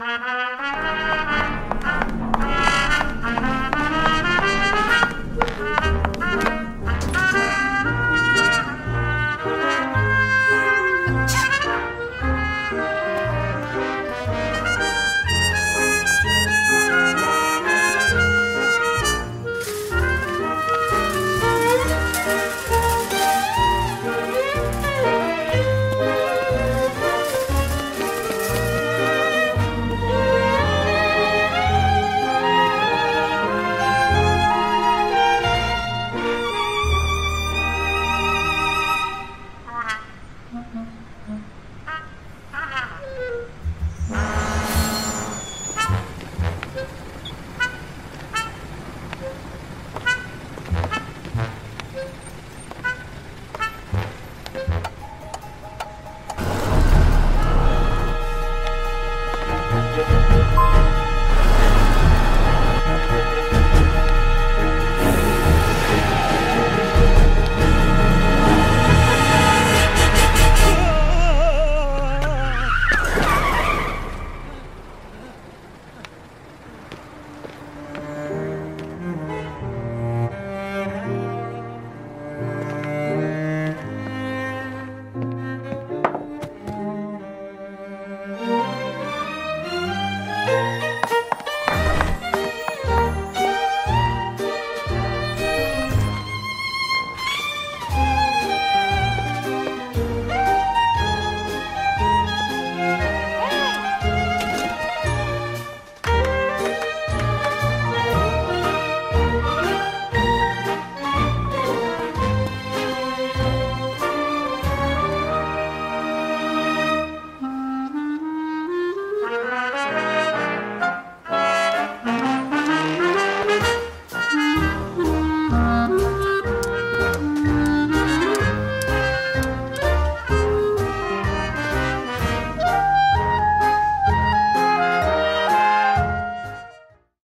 Música